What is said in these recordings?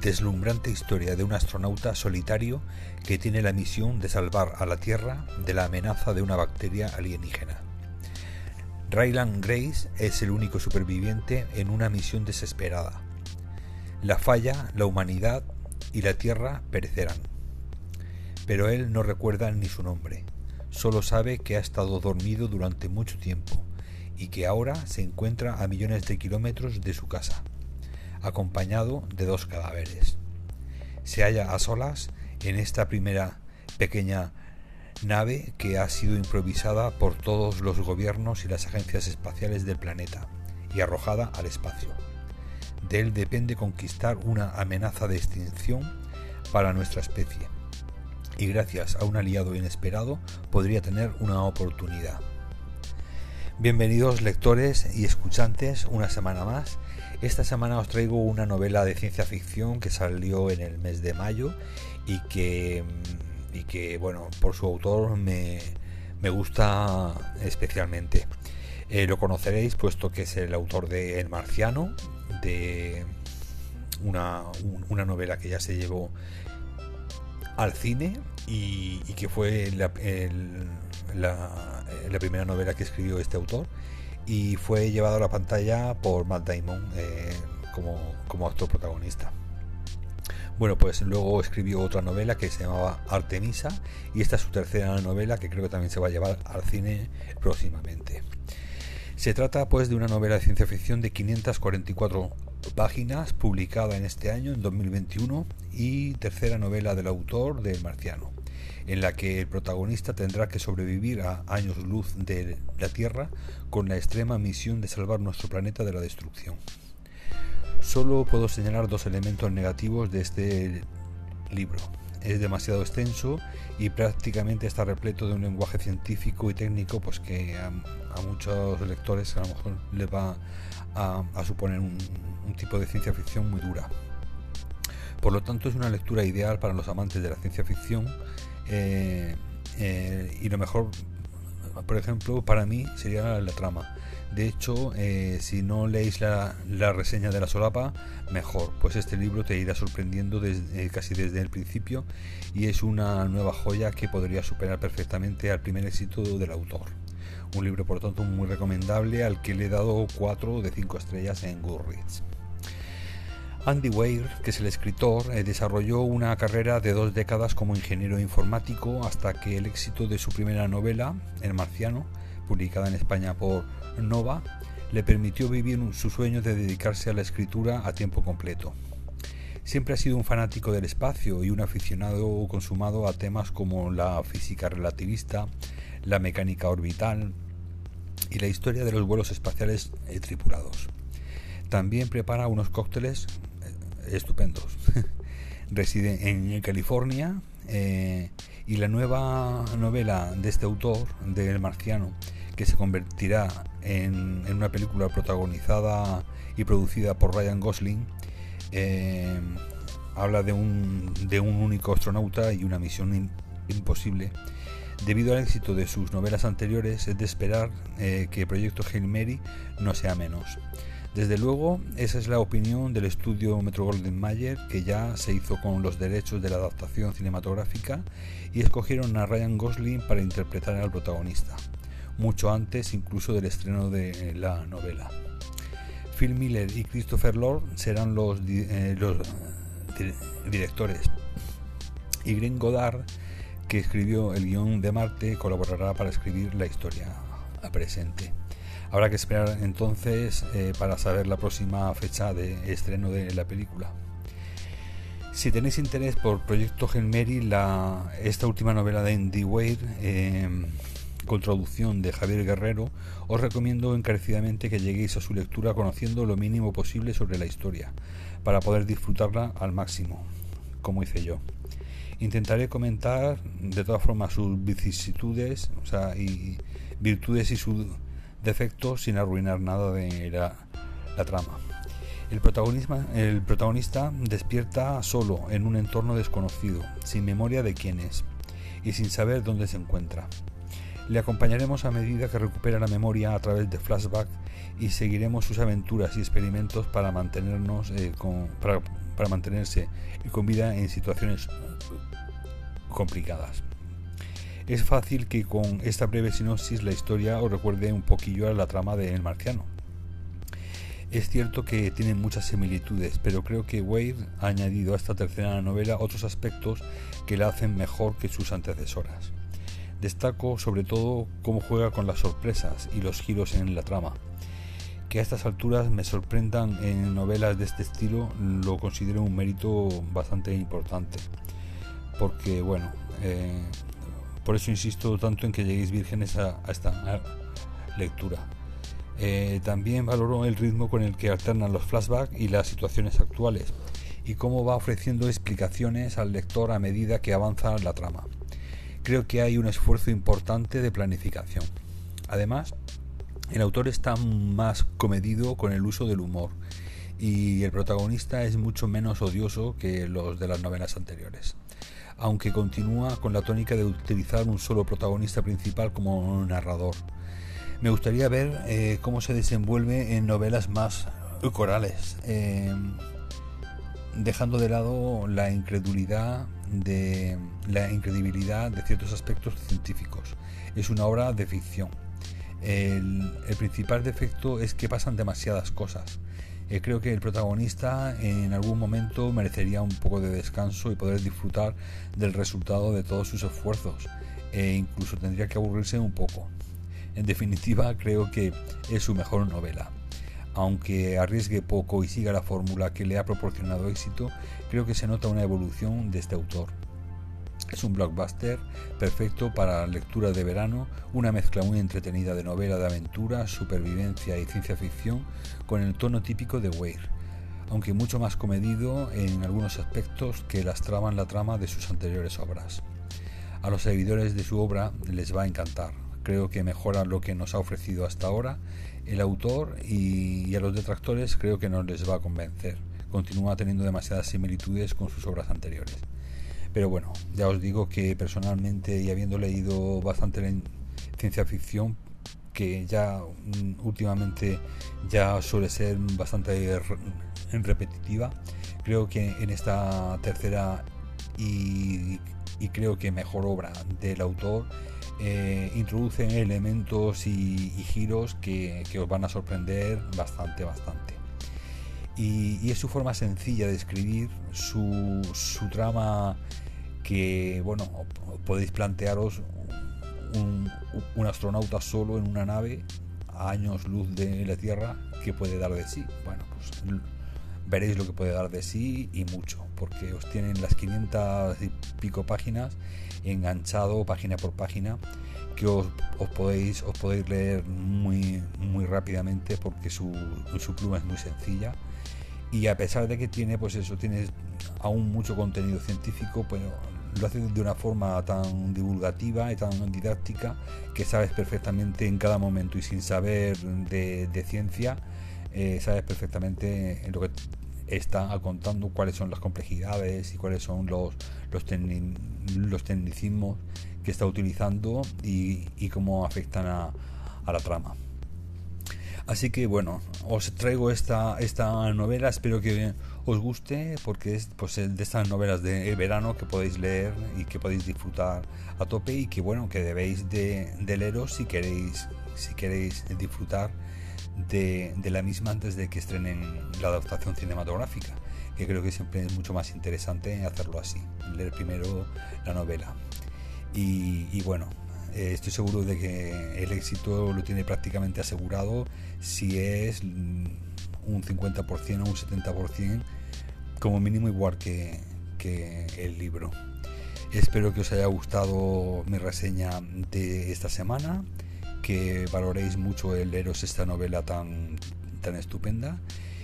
deslumbrante historia de un astronauta solitario que tiene la misión de salvar a la Tierra de la amenaza de una bacteria alienígena. Ryland Grace es el único superviviente en una misión desesperada. La falla, la humanidad y la Tierra perecerán. Pero él no recuerda ni su nombre, solo sabe que ha estado dormido durante mucho tiempo y que ahora se encuentra a millones de kilómetros de su casa acompañado de dos cadáveres. Se halla a solas en esta primera pequeña nave que ha sido improvisada por todos los gobiernos y las agencias espaciales del planeta y arrojada al espacio. De él depende conquistar una amenaza de extinción para nuestra especie y gracias a un aliado inesperado podría tener una oportunidad. Bienvenidos lectores y escuchantes una semana más esta semana os traigo una novela de ciencia ficción que salió en el mes de mayo y que, y que bueno, por su autor me, gusta especialmente. Eh, lo conoceréis puesto que es el autor de El Marciano, de una, novela que ya se llevó al cine y, que fue la, la primera novela que escribió este autor y fue llevado a la pantalla por Matt Damon eh, como, actor protagonista. Bueno, pues luego escribió otra novela que se llamaba Artemisa y esta es su tercera novela que creo que también se va a llevar al cine próximamente. Se trata pues de una novela de ciencia ficción de 544 páginas publicada en este año, en 2021, y tercera novela del autor de El Marciano en la que el protagonista tendrá que sobrevivir a años luz de la Tierra con la extrema misión de salvar nuestro planeta de la destrucción. Solo puedo señalar dos elementos negativos de este libro. Es demasiado extenso y prácticamente está repleto de un lenguaje científico y técnico pues que a, muchos lectores a lo mejor les va a, suponer un tipo de ciencia ficción muy dura. Por lo tanto es una lectura ideal para los amantes de la ciencia ficción eh, eh, y lo mejor, por ejemplo, para mí sería la, trama. De hecho, eh, si no leéis la, reseña de la solapa, mejor, pues este libro te irá sorprendiendo desde, casi desde el principio y es una nueva joya que podría superar perfectamente al primer éxito del autor. Un libro, por tanto, muy recomendable al que le he dado 4 de 5 estrellas en Goodreads. Andy Weir, que es el escritor, eh, desarrolló una carrera de dos décadas como ingeniero informático hasta que el éxito de su primera novela, El Marciano, publicada en España por Nova, le permitió vivir su sueño de dedicarse a la escritura a tiempo completo. Siempre ha sido un fanático del espacio y un aficionado consumado a temas como la física relativista, la mecánica orbital y la historia de los vuelos espaciales eh, tripulados. También prepara unos cócteles estupendos. Reside en California eh, y la nueva novela de este autor, del Marciano, que se convertirá en, una película protagonizada y producida por Ryan Gosling, eh, habla de un, único astronauta y una misión imposible. Debido al éxito de sus novelas anteriores, es de esperar eh, que Proyecto Hail Mary no sea menos. Desde luego, esa es la opinión del estudio Metro Golden Mayer, que ya se hizo con los derechos de la adaptación cinematográfica y escogieron a Ryan Gosling para interpretar al protagonista, mucho antes incluso del estreno de la novela. Phil Miller y Christopher Lord serán los, eh, eh, directores y Green Goddard, que escribió el guion de Marte, colaborará para escribir la historia a presente. Habrá que esperar entonces eh, para saber la próxima fecha de estreno de la película. Si tenéis interés por Proyecto Genmeri, la, esta última novela de Andy Weir, con traducción de Javier Guerrero, os recomiendo encarecidamente que lleguéis a su lectura conociendo lo mínimo posible sobre la historia, para poder disfrutarla al máximo, como hice yo. Intentaré comentar de todas formas sus vicisitudes o sea, y virtudes y sus defectos sin arruinar nada de la, trama. El, el protagonista despierta solo en un entorno desconocido, sin memoria de quién es y sin saber dónde se encuentra. Le acompañaremos a medida que recupera la memoria a través de flashback y seguiremos sus aventuras y experimentos para mantenernos eh, con, para, para mantenerse con vida en situaciones complicadas. Es fácil que con esta breve sinopsis la historia os recuerde un poquillo a la trama de El Marciano. Es cierto que tienen muchas similitudes, pero creo que Wade ha añadido a esta tercera novela otros aspectos que la hacen mejor que sus antecesoras. Destaco sobre todo cómo juega con las sorpresas y los giros en la trama. Que a estas alturas me sorprendan en novelas de este estilo lo considero un mérito bastante importante. Porque bueno, eh, por eso insisto tanto en que lleguéis vírgenes a, esta lectura. Eh, también valoro el ritmo con el que alternan los flashbacks y las situaciones actuales y cómo va ofreciendo explicaciones al lector a medida que avanza la trama creo que hay un esfuerzo importante de planificación. Además, el autor está más comedido con el uso del humor y el protagonista es mucho menos odioso que los de las novelas anteriores, aunque continúa con la tónica de utilizar un solo protagonista principal como narrador. Me gustaría ver eh, cómo se desenvuelve en novelas más corales, eh, dejando de lado la incredulidad de la incredibilidad de ciertos aspectos científicos. Es una obra de ficción. El, principal defecto es que pasan demasiadas cosas. Eh, creo que el protagonista en algún momento merecería un poco de descanso y poder disfrutar del resultado de todos sus esfuerzos. E incluso tendría que aburrirse un poco. En definitiva, creo que es su mejor novela. Aunque arriesgue poco y siga la fórmula que le ha proporcionado éxito, creo que se nota una evolución de este autor. Es un blockbuster perfecto para lectura de verano, una mezcla muy entretenida de novela de aventura, supervivencia y ciencia ficción con el tono típico de Weir, aunque mucho más comedido en algunos aspectos que lastraban la trama de sus anteriores obras. A los seguidores de su obra les va a encantar, creo que mejora lo que nos ha ofrecido hasta ahora el autor y, a los detractores creo que no les va a convencer. Continúa teniendo demasiadas similitudes con sus obras anteriores. Pero bueno, ya os digo que personalmente y habiendo leído bastante en ciencia ficción, que ya mm, últimamente ya suele ser bastante repetitiva, creo que en esta tercera y creo que mejor obra del autor eh, introducen elementos y, giros que, os van a sorprender bastante, bastante. Y, es su forma sencilla de escribir, su, trama que, bueno, podéis plantearos un, un, astronauta solo en una nave a años luz de la Tierra, que puede dar de sí? Bueno, pues veréis lo que puede dar de sí y mucho, porque os tienen las 500 y pico páginas enganchado página por página que os, podéis os podéis leer muy muy rápidamente porque su, su pluma es muy sencilla. Y a pesar de que tiene pues eso tiene aún mucho contenido científico pero lo hace de una forma tan divulgativa y tan didáctica que sabes perfectamente en cada momento y sin saber de, ciencia eh, sabes perfectamente en lo que está contando cuáles son las complejidades y cuáles son los, los, los tecnicismos que está utilizando y, cómo afectan a, la trama. Así que bueno, os traigo esta, esta novela, espero que os guste porque es pues, de estas novelas de verano que podéis leer y que podéis disfrutar a tope y que bueno, que debéis de, de leeros si queréis, si queréis disfrutar de, la misma antes de que estrenen la adaptación cinematográfica, que creo que siempre es mucho más interesante hacerlo así, leer primero la novela. Y, bueno, eh, estoy seguro de que el éxito lo tiene prácticamente asegurado si es un 50% o un 70% como mínimo igual que, que el libro. Espero que os haya gustado mi reseña de esta semana que valoréis mucho el leeros esta novela tan, tan estupenda.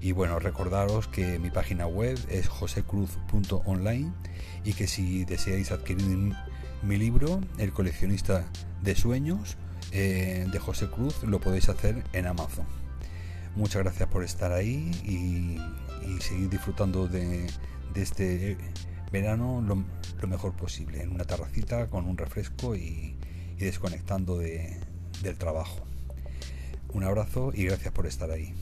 Y bueno, recordaros que mi página web es josecruz.online y que si deseáis adquirir mi libro, El coleccionista de sueños, eh, de José Cruz, lo podéis hacer en Amazon. Muchas gracias por estar ahí y, seguir disfrutando de, este verano lo, mejor posible, en una terracita con un refresco y desconectando de, del trabajo. Un abrazo y gracias por estar ahí.